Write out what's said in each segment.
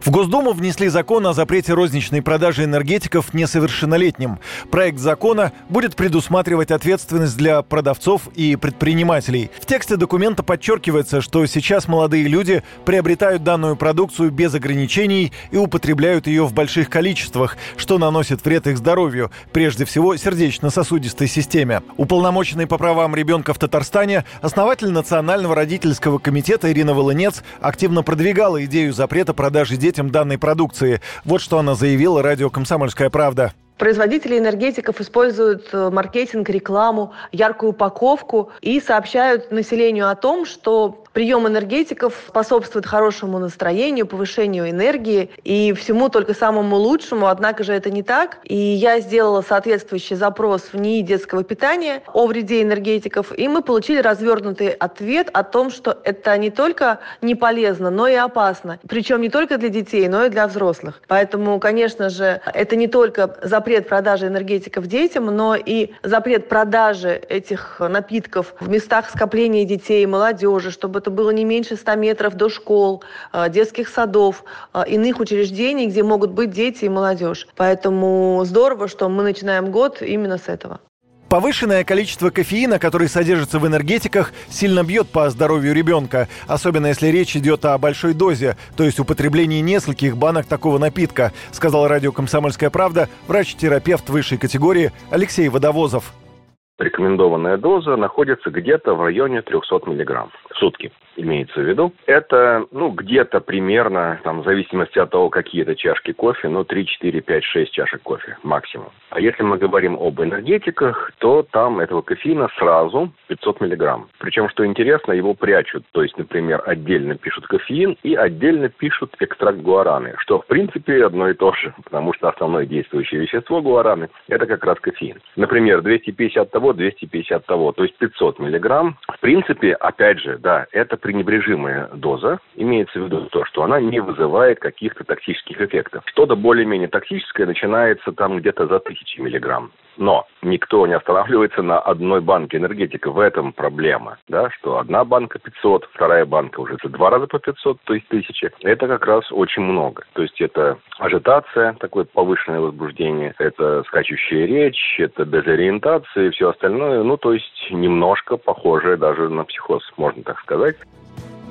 В Госдуму внесли закон о запрете розничной продажи энергетиков несовершеннолетним. Проект закона будет предусматривать ответственность для продавцов и предпринимателей. В тексте документа подчеркивается, что сейчас молодые люди приобретают данную продукцию без ограничений и употребляют ее в больших количествах, что наносит вред их здоровью, прежде всего сердечно-сосудистой системе. Уполномоченный по правам ребенка в Татарстане, основатель Национального родительского комитета Ирина Волынец активно продвигала идею запрета продажи детям детям данной продукции. Вот что она заявила радио «Комсомольская правда». Производители энергетиков используют э, маркетинг, рекламу, яркую упаковку и сообщают населению о том, что прием энергетиков способствует хорошему настроению, повышению энергии и всему только самому лучшему. Однако же это не так. И я сделала соответствующий запрос в НИИ детского питания о вреде энергетиков, и мы получили развернутый ответ о том, что это не только не полезно, но и опасно. Причем не только для детей, но и для взрослых. Поэтому, конечно же, это не только запрет продажи энергетиков детям, но и запрет продажи этих напитков в местах скопления детей, молодежи, чтобы это было не меньше 100 метров до школ, э, детских садов, э, иных учреждений, где могут быть дети и молодежь. Поэтому здорово, что мы начинаем год именно с этого. Повышенное количество кофеина, который содержится в энергетиках, сильно бьет по здоровью ребенка, особенно если речь идет о большой дозе, то есть употреблении нескольких банок такого напитка, сказал радио «Комсомольская правда» врач-терапевт высшей категории Алексей Водовозов. Рекомендованная доза находится где-то в районе 300 мг в сутки имеется в виду. Это, ну, где-то примерно, там, в зависимости от того, какие это чашки кофе, ну, 3, 4, 5, 6 чашек кофе максимум. А если мы говорим об энергетиках, то там этого кофеина сразу 500 миллиграмм. Причем, что интересно, его прячут. То есть, например, отдельно пишут кофеин и отдельно пишут экстракт гуараны, что, в принципе, одно и то же, потому что основное действующее вещество гуараны – это как раз кофеин. Например, 250 того, 250 того, то есть 500 миллиграмм. В принципе, опять же, да, это пренебрежимая доза. Имеется в виду то, что она не вызывает каких-то токсических эффектов. Что-то более-менее токсическое начинается там где-то за тысячи миллиграмм. Но никто не останавливается на одной банке энергетика. В этом проблема, да, что одна банка 500, вторая банка уже за два раза по 500, то есть тысячи. Это как раз очень много. То есть это ажитация, такое повышенное возбуждение, это скачущая речь, это дезориентация и все остальное. Ну, то есть немножко похожее даже на психоз, можно так сказать.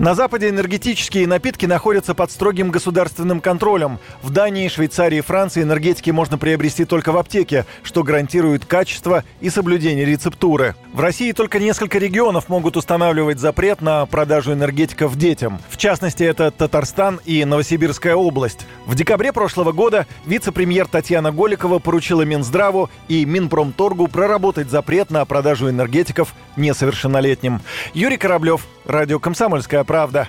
На Западе энергетические напитки находятся под строгим государственным контролем. В Дании, Швейцарии и Франции энергетики можно приобрести только в аптеке, что гарантирует качество и соблюдение рецептуры. В России только несколько регионов могут устанавливать запрет на продажу энергетиков детям. В частности, это Татарстан и Новосибирская область. В декабре прошлого года вице-премьер Татьяна Голикова поручила Минздраву и Минпромторгу проработать запрет на продажу энергетиков несовершеннолетним. Юрий Кораблев, Радио «Комсомольская правда».